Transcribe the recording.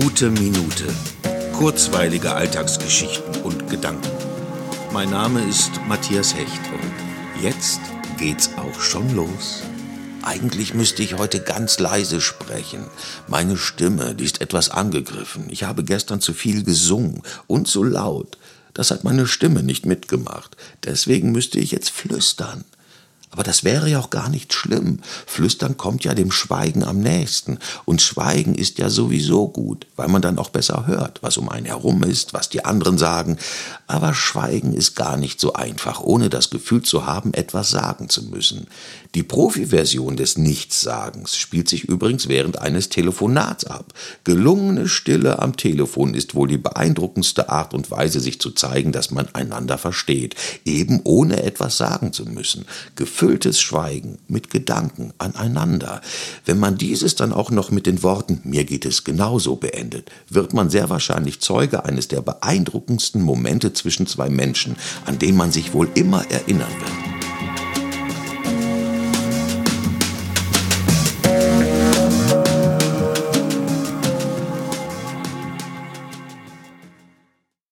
Gute Minute. Kurzweilige Alltagsgeschichten und Gedanken. Mein Name ist Matthias Hecht und jetzt geht's auch schon los. Eigentlich müsste ich heute ganz leise sprechen. Meine Stimme, die ist etwas angegriffen. Ich habe gestern zu viel gesungen und zu laut. Das hat meine Stimme nicht mitgemacht. Deswegen müsste ich jetzt flüstern. Aber das wäre ja auch gar nicht schlimm. Flüstern kommt ja dem Schweigen am nächsten. Und Schweigen ist ja sowieso gut, weil man dann auch besser hört, was um einen herum ist, was die anderen sagen. Aber Schweigen ist gar nicht so einfach, ohne das Gefühl zu haben, etwas sagen zu müssen. Die Profi-Version des Nichtssagens spielt sich übrigens während eines Telefonats ab. Gelungene Stille am Telefon ist wohl die beeindruckendste Art und Weise, sich zu zeigen, dass man einander versteht, eben ohne etwas sagen zu müssen. Gefülltes Schweigen mit Gedanken aneinander. Wenn man dieses dann auch noch mit den Worten mir geht es genauso beendet, wird man sehr wahrscheinlich Zeuge eines der beeindruckendsten Momente zwischen zwei Menschen, an den man sich wohl immer erinnern wird.